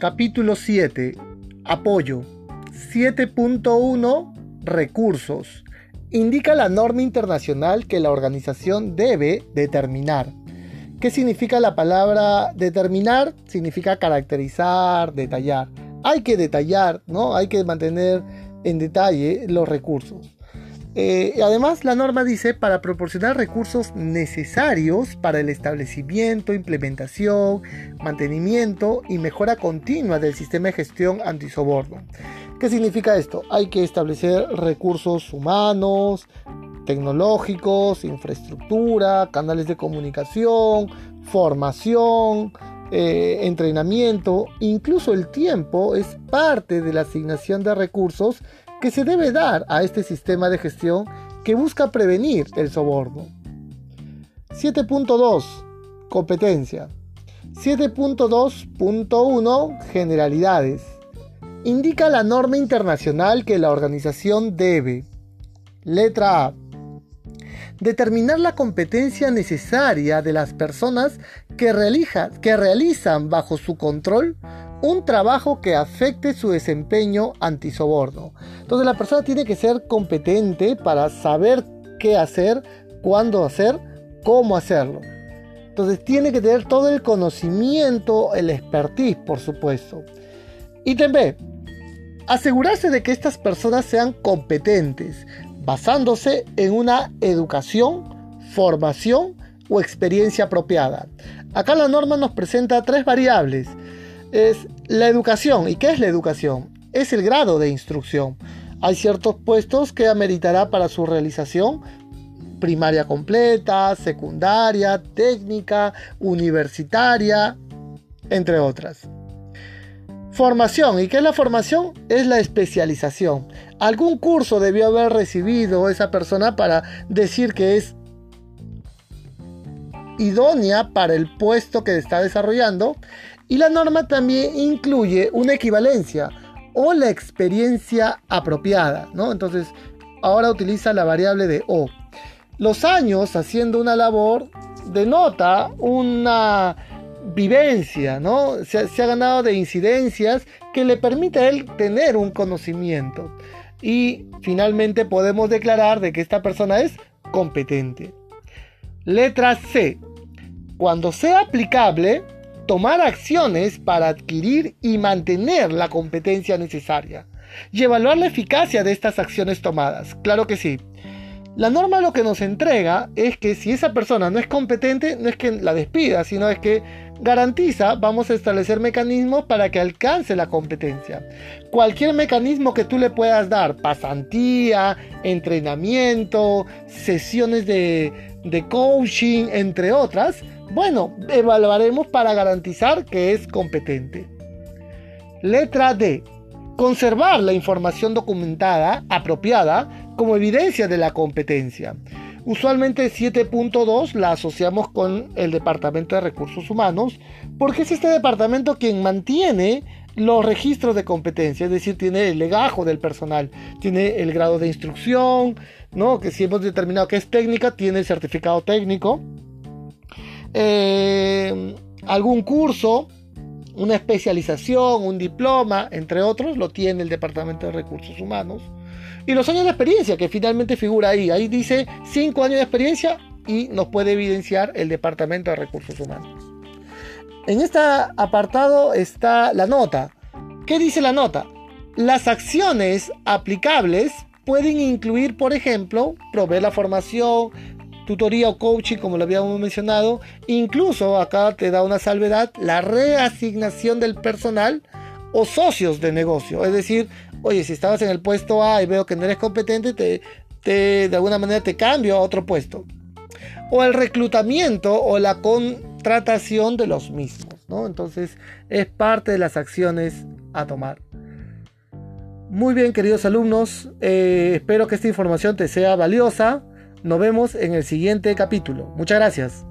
Capítulo 7. Apoyo. 7.1. Recursos. Indica la norma internacional que la organización debe determinar. ¿Qué significa la palabra determinar? Significa caracterizar, detallar. Hay que detallar, ¿no? Hay que mantener en detalle los recursos. Eh, además, la norma dice para proporcionar recursos necesarios para el establecimiento, implementación, mantenimiento y mejora continua del sistema de gestión antisoborno. ¿Qué significa esto? Hay que establecer recursos humanos, tecnológicos, infraestructura, canales de comunicación, formación, eh, entrenamiento, incluso el tiempo es parte de la asignación de recursos que se debe dar a este sistema de gestión que busca prevenir el soborno. 7.2 Competencia. 7.2.1 Generalidades. Indica la norma internacional que la organización debe. Letra A. Determinar la competencia necesaria de las personas que, realizan bajo su control un trabajo que afecte su desempeño antisoborno. Entonces la persona tiene que ser competente para saber qué hacer, cuándo hacer, cómo hacerlo. Entonces tiene que tener todo el conocimiento, el expertise, por supuesto. Ítem B. Asegurarse de que estas personas sean competentes, basándose en una educación, formación o experiencia apropiada. Acá la norma nos presenta tres variables es la educación. ¿Y qué es la educación? Es el grado de instrucción. Hay ciertos puestos que ameritará para su realización primaria completa, secundaria, técnica, universitaria, entre otras. Formación. ¿Y qué es la formación? Es la especialización. Algún curso debió haber recibido esa persona para decir que es idónea para el puesto que está desarrollando y la norma también incluye una equivalencia o la experiencia apropiada, ¿no? Entonces, ahora utiliza la variable de O. Los años haciendo una labor denota una vivencia, ¿no? Se, se, ha ganado de incidencias que le permite a él tener un conocimiento. Y finalmente podemos declarar de que esta persona es competente. Letra C. Cuando sea aplicable, tomar acciones para adquirir y mantener la competencia necesaria y evaluar la eficacia de estas acciones tomadas. Claro que sí. La norma lo que nos entrega es que si esa persona no es competente, no es que la despida, sino es que garantiza, vamos a establecer mecanismos para que alcance la competencia. Cualquier mecanismo que tú le puedas dar, pasantía, entrenamiento, sesiones de, de coaching, entre otras, bueno, evaluaremos para garantizar que es competente. Letra D. Conservar la información documentada apropiada como evidencia de la competencia. Usualmente 7.2 la asociamos con el Departamento de Recursos Humanos porque es este departamento quien mantiene los registros de competencia, es decir, tiene el legajo del personal, tiene el grado de instrucción, ¿no? que si hemos determinado que es técnica, tiene el certificado técnico, eh, algún curso, una especialización, un diploma, entre otros, lo tiene el Departamento de Recursos Humanos. Y los años de experiencia, que finalmente figura ahí. Ahí dice 5 años de experiencia y nos puede evidenciar el Departamento de Recursos Humanos. En este apartado está la nota. ¿Qué dice la nota? Las acciones aplicables pueden incluir, por ejemplo, proveer la formación, tutoría o coaching, como lo habíamos mencionado. Incluso acá te da una salvedad, la reasignación del personal o socios de negocio. Es decir, oye, si estabas en el puesto A y veo que no eres competente, te, te, de alguna manera te cambio a otro puesto. O el reclutamiento o la contratación de los mismos. ¿no? Entonces es parte de las acciones a tomar. Muy bien, queridos alumnos, eh, espero que esta información te sea valiosa. Nos vemos en el siguiente capítulo. Muchas gracias.